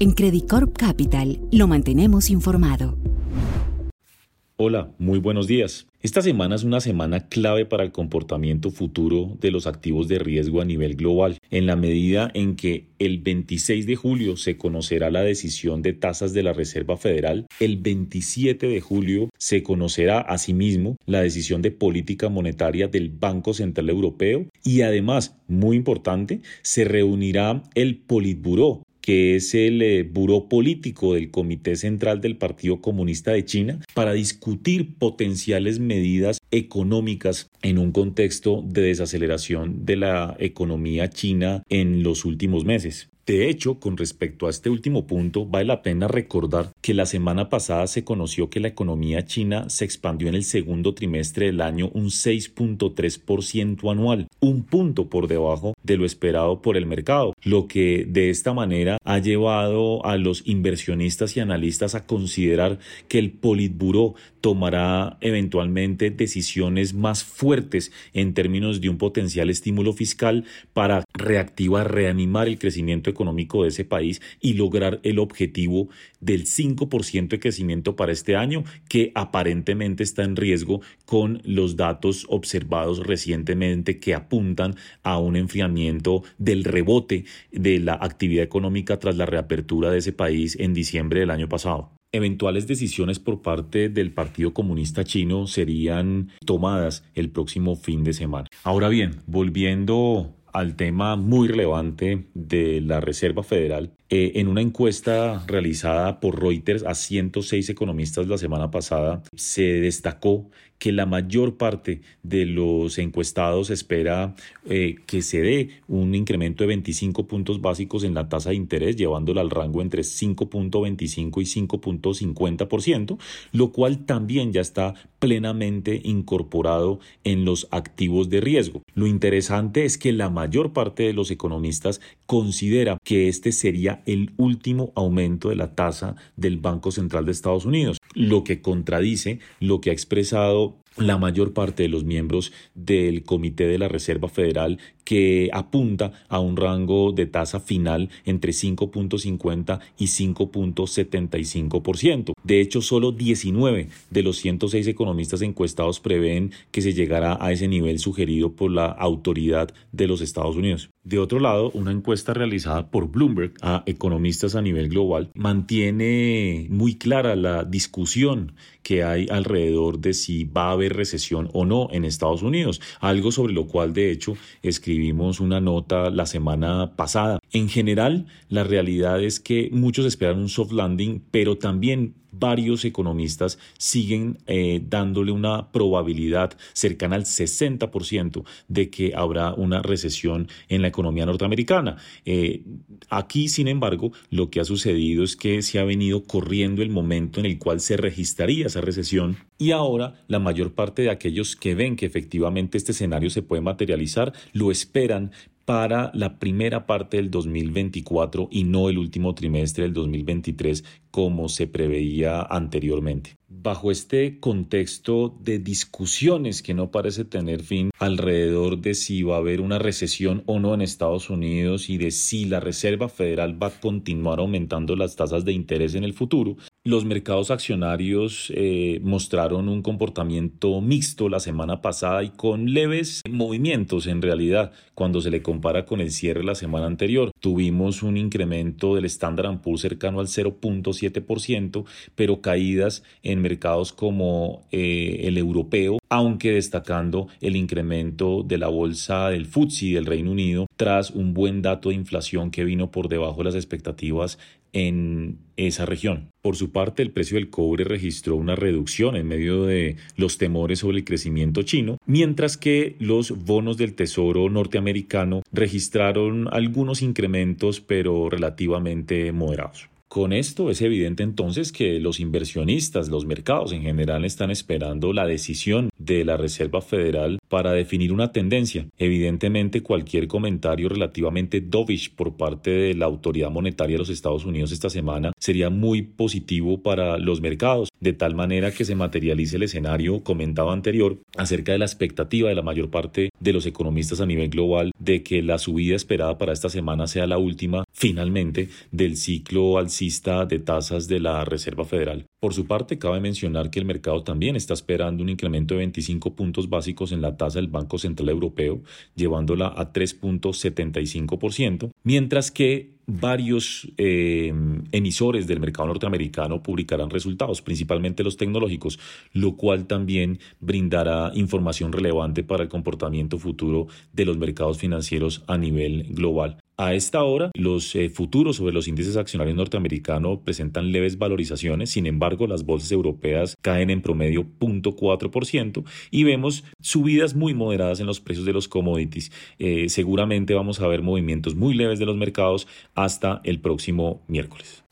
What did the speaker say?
En Credit Corp Capital lo mantenemos informado. Hola, muy buenos días. Esta semana es una semana clave para el comportamiento futuro de los activos de riesgo a nivel global, en la medida en que el 26 de julio se conocerá la decisión de tasas de la Reserva Federal, el 27 de julio se conocerá asimismo la decisión de política monetaria del Banco Central Europeo y además, muy importante, se reunirá el Politburó que es el eh, buró político del Comité Central del Partido Comunista de China, para discutir potenciales medidas económicas en un contexto de desaceleración de la economía china en los últimos meses. De hecho, con respecto a este último punto, vale la pena recordar que la semana pasada se conoció que la economía china se expandió en el segundo trimestre del año un 6.3% anual, un punto por debajo de lo esperado por el mercado, lo que de esta manera ha llevado a los inversionistas y analistas a considerar que el Politburo tomará eventualmente decisiones más fuertes en términos de un potencial estímulo fiscal para reactivar, reanimar el crecimiento económico de ese país y lograr el objetivo del 5% de crecimiento para este año que aparentemente está en riesgo con los datos observados recientemente que apuntan a un enfriamiento del rebote de la actividad económica tras la reapertura de ese país en diciembre del año pasado eventuales decisiones por parte del Partido Comunista Chino serían tomadas el próximo fin de semana. Ahora bien, volviendo al tema muy relevante de la Reserva Federal, eh, en una encuesta realizada por Reuters a 106 economistas la semana pasada, se destacó que la mayor parte de los encuestados espera eh, que se dé un incremento de 25 puntos básicos en la tasa de interés, llevándola al rango entre 5.25 y 5.50%, lo cual también ya está plenamente incorporado en los activos de riesgo. Lo interesante es que la mayor parte de los economistas considera que este sería el último aumento de la tasa del Banco Central de Estados Unidos, lo que contradice lo que ha expresado la mayor parte de los miembros del Comité de la Reserva Federal que apunta a un rango de tasa final entre 5.50 y 5.75%. De hecho, solo 19 de los 106 economistas encuestados prevén que se llegará a ese nivel sugerido por la autoridad de los Estados Unidos. De otro lado, una encuesta realizada por Bloomberg a economistas a nivel global mantiene muy clara la discusión que hay alrededor de si va a haber recesión o no en Estados Unidos, algo sobre lo cual de hecho escribimos una nota la semana pasada. En general, la realidad es que muchos esperan un soft landing, pero también varios economistas siguen eh, dándole una probabilidad cercana al 60% de que habrá una recesión en la economía norteamericana. Eh, aquí, sin embargo, lo que ha sucedido es que se ha venido corriendo el momento en el cual se registraría esa recesión y ahora la mayor parte de aquellos que ven que efectivamente este escenario se puede materializar lo esperan para la primera parte del 2024 y no el último trimestre del 2023 como se preveía anteriormente. Bajo este contexto de discusiones que no parece tener fin alrededor de si va a haber una recesión o no en Estados Unidos y de si la Reserva Federal va a continuar aumentando las tasas de interés en el futuro, los mercados accionarios eh, mostraron un comportamiento mixto la semana pasada y con leves movimientos en realidad cuando se le compara con el cierre la semana anterior. Tuvimos un incremento del Standard Poor's cercano al 0.7%, pero caídas en mercados como eh, el europeo, aunque destacando el incremento de la bolsa del FTSE del Reino Unido tras un buen dato de inflación que vino por debajo de las expectativas en esa región. Por su parte, el precio del cobre registró una reducción en medio de los temores sobre el crecimiento chino, mientras que los bonos del Tesoro norteamericano registraron algunos incrementos, pero relativamente moderados. Con esto es evidente entonces que los inversionistas, los mercados en general están esperando la decisión de la Reserva Federal para definir una tendencia. Evidentemente, cualquier comentario relativamente dovish por parte de la autoridad monetaria de los Estados Unidos esta semana sería muy positivo para los mercados, de tal manera que se materialice el escenario comentado anterior acerca de la expectativa de la mayor parte de los economistas a nivel global de que la subida esperada para esta semana sea la última, finalmente, del ciclo alcista de tasas de la Reserva Federal. Por su parte, cabe mencionar que el mercado también está esperando un incremento de 25 puntos básicos en la tasa del Banco Central Europeo, llevándola a 3.75%, mientras que varios eh, emisores del mercado norteamericano publicarán resultados, principalmente los tecnológicos, lo cual también brindará información relevante para el comportamiento futuro de los mercados financieros a nivel global. A esta hora, los eh, futuros sobre los índices accionarios norteamericanos presentan leves valorizaciones, sin las bolsas europeas caen en promedio 0.4% y vemos subidas muy moderadas en los precios de los commodities. Eh, seguramente vamos a ver movimientos muy leves de los mercados hasta el próximo miércoles.